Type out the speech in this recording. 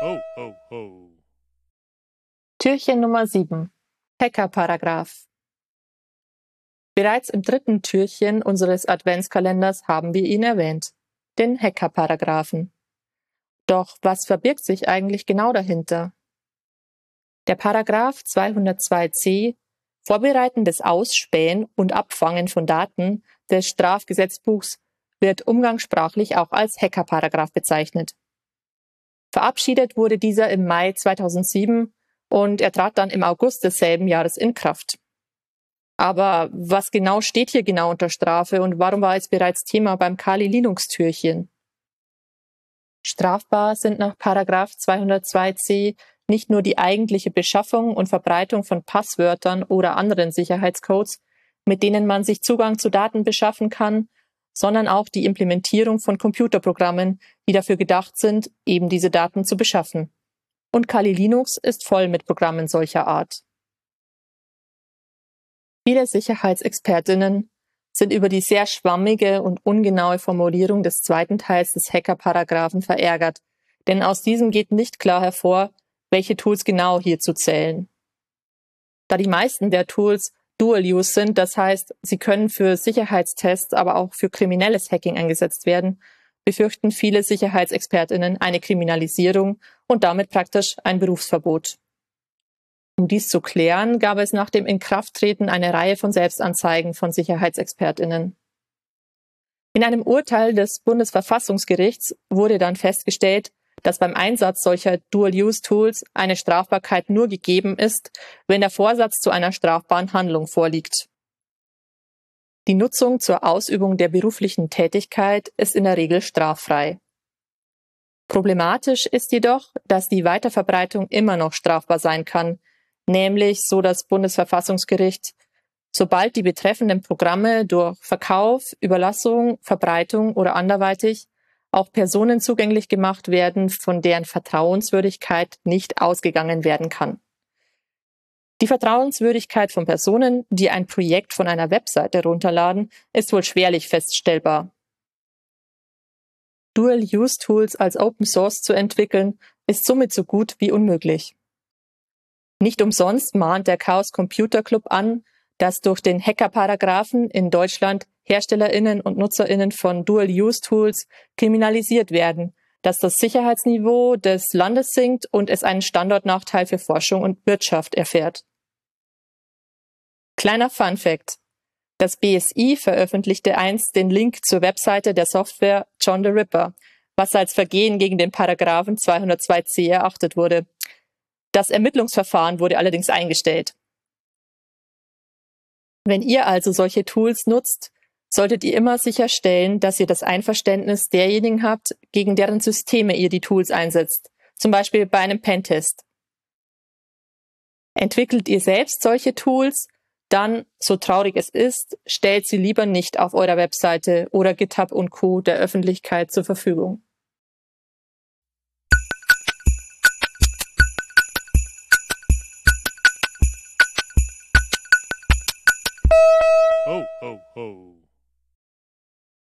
Ho, ho, ho. Türchen Nummer 7. Hacker-Paragraph. Bereits im dritten Türchen unseres Adventskalenders haben wir ihn erwähnt, den Hacker-Paragraphen. Doch was verbirgt sich eigentlich genau dahinter? Der Paragraph 202c Vorbereitendes Ausspähen und Abfangen von Daten des Strafgesetzbuchs wird umgangssprachlich auch als Hackerparagraph bezeichnet. Verabschiedet wurde dieser im Mai 2007 und er trat dann im August desselben Jahres in Kraft. Aber was genau steht hier genau unter Strafe und warum war es bereits Thema beim Kali Linux Türchen? Strafbar sind nach Paragraph 202c nicht nur die eigentliche Beschaffung und Verbreitung von Passwörtern oder anderen Sicherheitscodes, mit denen man sich Zugang zu Daten beschaffen kann, sondern auch die Implementierung von Computerprogrammen, die dafür gedacht sind, eben diese Daten zu beschaffen. Und Kali Linux ist voll mit Programmen solcher Art. Viele Sicherheitsexpertinnen sind über die sehr schwammige und ungenaue Formulierung des zweiten Teils des Hacker-Paragraphen verärgert, denn aus diesem geht nicht klar hervor, welche Tools genau hierzu zählen. Da die meisten der Tools Dual-Use sind. Das heißt, sie können für Sicherheitstests, aber auch für kriminelles Hacking eingesetzt werden, befürchten viele Sicherheitsexpertinnen eine Kriminalisierung und damit praktisch ein Berufsverbot. Um dies zu klären, gab es nach dem Inkrafttreten eine Reihe von Selbstanzeigen von Sicherheitsexpertinnen. In einem Urteil des Bundesverfassungsgerichts wurde dann festgestellt, dass beim Einsatz solcher Dual-Use-Tools eine Strafbarkeit nur gegeben ist, wenn der Vorsatz zu einer strafbaren Handlung vorliegt. Die Nutzung zur Ausübung der beruflichen Tätigkeit ist in der Regel straffrei. Problematisch ist jedoch, dass die Weiterverbreitung immer noch strafbar sein kann, nämlich so das Bundesverfassungsgericht, sobald die betreffenden Programme durch Verkauf, Überlassung, Verbreitung oder anderweitig auch Personen zugänglich gemacht werden, von deren Vertrauenswürdigkeit nicht ausgegangen werden kann. Die Vertrauenswürdigkeit von Personen, die ein Projekt von einer Webseite runterladen, ist wohl schwerlich feststellbar. Dual-Use-Tools als Open Source zu entwickeln, ist somit so gut wie unmöglich. Nicht umsonst mahnt der Chaos Computer Club an, dass durch den Hacker-Paragraphen in Deutschland HerstellerInnen und NutzerInnen von Dual-Use-Tools kriminalisiert werden, dass das Sicherheitsniveau des Landes sinkt und es einen Standortnachteil für Forschung und Wirtschaft erfährt. Kleiner Fun Fact. Das BSI veröffentlichte einst den Link zur Webseite der Software John the Ripper, was als Vergehen gegen den Paragraphen 202c erachtet wurde. Das Ermittlungsverfahren wurde allerdings eingestellt. Wenn ihr also solche Tools nutzt, solltet ihr immer sicherstellen, dass ihr das Einverständnis derjenigen habt, gegen deren Systeme ihr die Tools einsetzt, zum Beispiel bei einem Pentest. Entwickelt ihr selbst solche Tools, dann, so traurig es ist, stellt sie lieber nicht auf eurer Webseite oder GitHub und Co. der Öffentlichkeit zur Verfügung. ho, ho.